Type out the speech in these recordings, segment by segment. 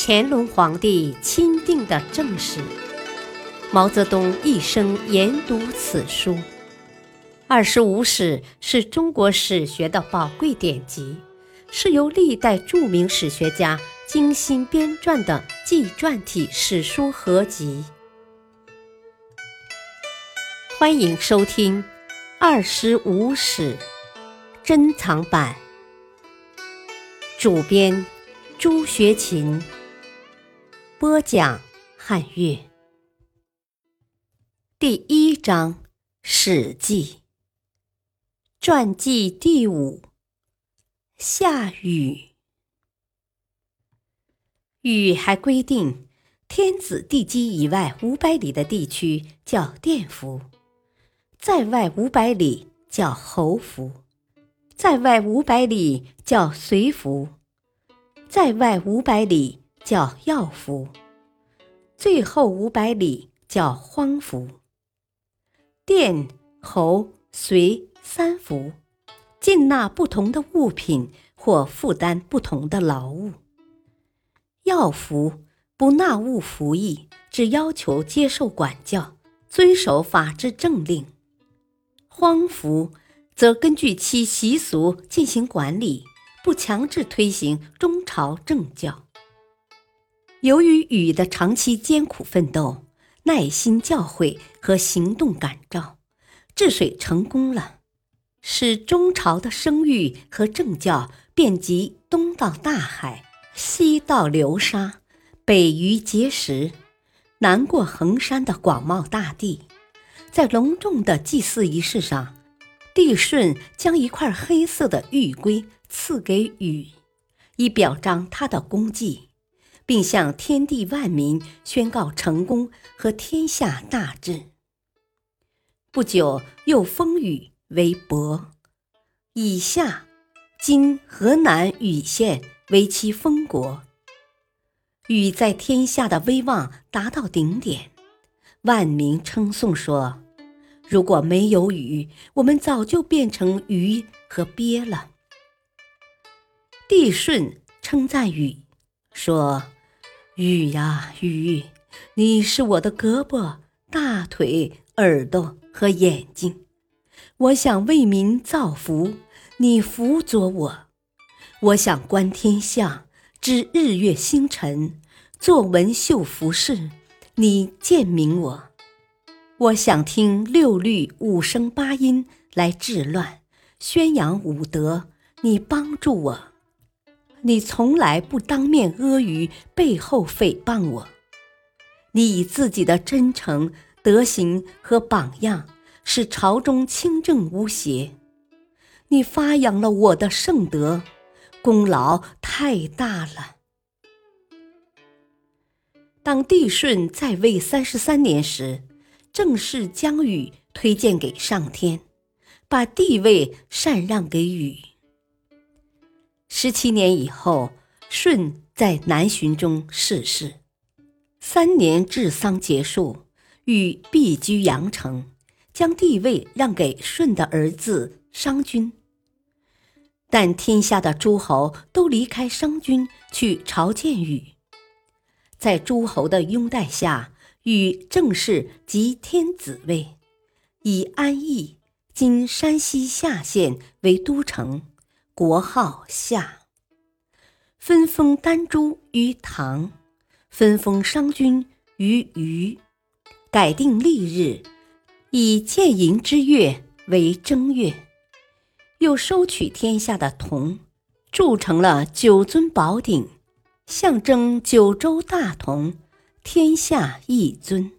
乾隆皇帝钦定的正史。毛泽东一生研读此书。二十五史是中国史学的宝贵典籍，是由历代著名史学家精心编撰的纪传体史书合集。欢迎收听《二十五史珍藏版》，主编朱学勤，播讲汉乐。第一章《史记》。传记第五。夏禹。禹还规定，天子地基以外五百里的地区叫甸服，在外五百里叫侯服，在外五百里叫随服，在外五百里叫药服，最后五百里叫荒服。甸、侯、随。三服，进纳不同的物品或负担不同的劳务。要服不纳物服役，只要求接受管教，遵守法制政令。荒服则根据其习俗进行管理，不强制推行中朝政教。由于禹的长期艰苦奋斗、耐心教诲和行动感召，治水成功了。使中朝的声誉和政教遍及东到大海，西到流沙，北于碣石，南过衡山的广袤大地。在隆重的祭祀仪式上，帝舜将一块黑色的玉圭赐给禹，以表彰他的功绩，并向天地万民宣告成功和天下大治。不久，又封禹。为伯，以下今河南禹县为其封国。禹在天下的威望达到顶点，万民称颂说：“如果没有禹，我们早就变成鱼和鳖了。”帝舜称赞禹说：“雨呀雨，你是我的胳膊、大腿、耳朵和眼睛。”我想为民造福，你辅佐我；我想观天象，知日月星辰，做文绣服饰，你鉴明我；我想听六律五声八音来治乱，宣扬武德，你帮助我。你从来不当面阿谀，背后诽谤我。你以自己的真诚、德行和榜样。使朝中清正无邪，你发扬了我的圣德，功劳太大了。当帝舜在位三十三年时，正式将禹推荐给上天，把帝位禅让给禹。十七年以后，舜在南巡中逝世，三年治丧结束，禹避居阳城。将帝位让给舜的儿子商君，但天下的诸侯都离开商君去朝见禹。在诸侯的拥戴下，禹正式即天子位，以安邑（今山西夏县）为都城，国号夏。分封丹朱于唐，分封商君于虞，改定历日。以建营之月为正月，又收取天下的铜，铸成了九尊宝鼎，象征九州大同，天下一尊。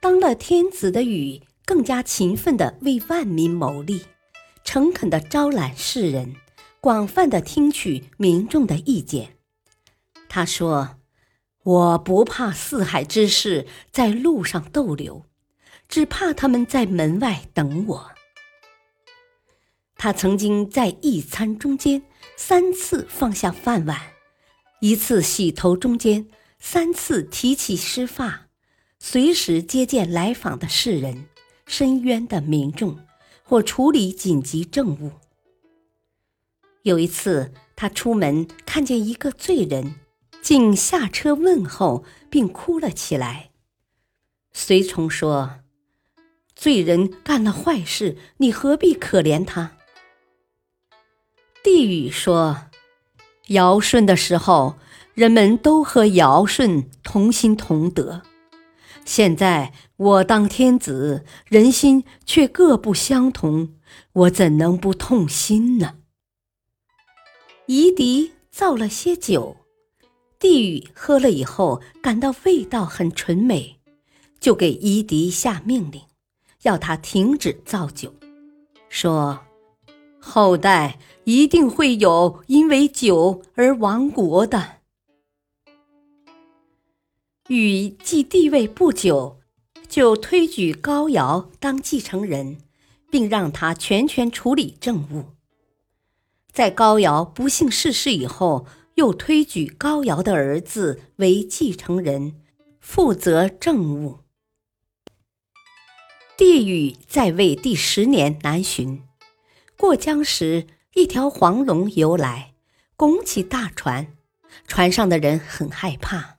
当了天子的禹，更加勤奋地为万民谋利，诚恳地招揽世人，广泛地听取民众的意见。他说。我不怕四海之士在路上逗留，只怕他们在门外等我。他曾经在一餐中间三次放下饭碗，一次洗头中间三次提起湿发，随时接见来访的世人、深渊的民众或处理紧急政务。有一次，他出门看见一个罪人，竟下车问候，并哭了起来。随从说：“罪人干了坏事，你何必可怜他？”帝禹说：“尧舜的时候，人们都和尧舜同心同德。现在我当天子，人心却各不相同，我怎能不痛心呢？”夷狄造了些酒，帝禹喝了以后，感到味道很纯美，就给夷狄下命令，要他停止造酒，说。后代一定会有因为酒而亡国的。禹继帝位不久，就推举高尧当继承人，并让他全权处理政务。在高尧不幸逝世以后，又推举高尧的儿子为继承人，负责政务。帝禹在位第十年南巡。过江时，一条黄龙游来，拱起大船，船上的人很害怕。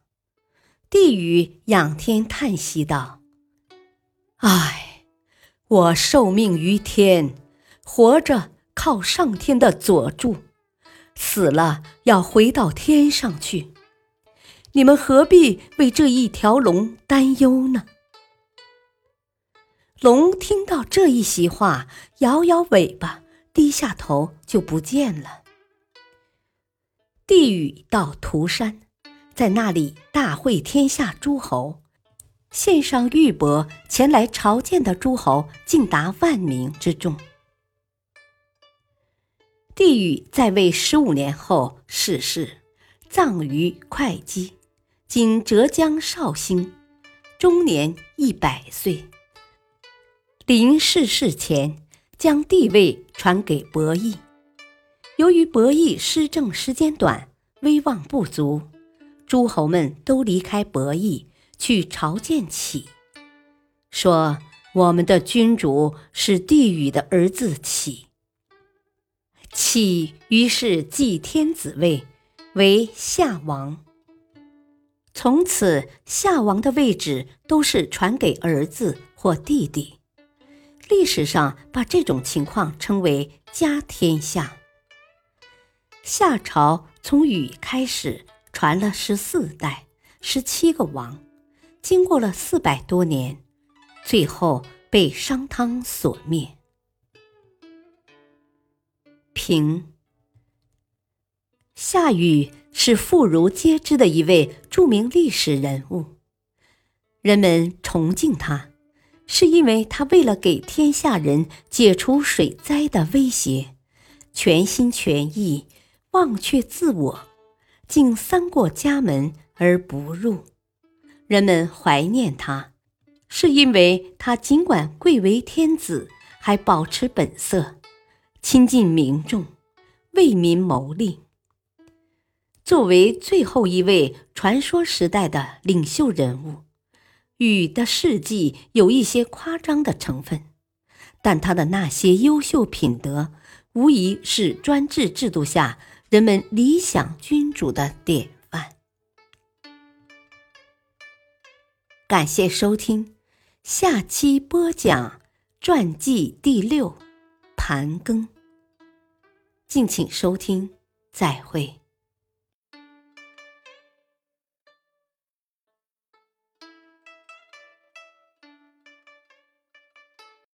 帝禹仰天叹息道：“唉，我受命于天，活着靠上天的佐助，死了要回到天上去。你们何必为这一条龙担忧呢？”龙听到这一席话，摇摇尾巴。低下头就不见了。帝禹到涂山，在那里大会天下诸侯，献上玉帛前来朝见的诸侯竟达万名之众。帝禹在位十五年后逝世，葬于会稽（今浙江绍兴），终年一百岁。临逝世前。将帝位传给伯益，由于伯益施政时间短，威望不足，诸侯们都离开伯益去朝见启，说：“我们的君主是帝禹的儿子启。”启于是继天子位，为夏王。从此，夏王的位置都是传给儿子或弟弟。历史上把这种情况称为“家天下”。夏朝从禹开始传了十四代，十七个王，经过了四百多年，最后被商汤所灭。平夏禹是妇孺皆知的一位著名历史人物，人们崇敬他。是因为他为了给天下人解除水灾的威胁，全心全意忘却自我，竟三过家门而不入。人们怀念他，是因为他尽管贵为天子，还保持本色，亲近民众，为民谋利。作为最后一位传说时代的领袖人物。禹的事迹有一些夸张的成分，但他的那些优秀品德，无疑是专制制度下人们理想君主的典感谢收听，下期播讲传记第六，盘庚。敬请收听，再会。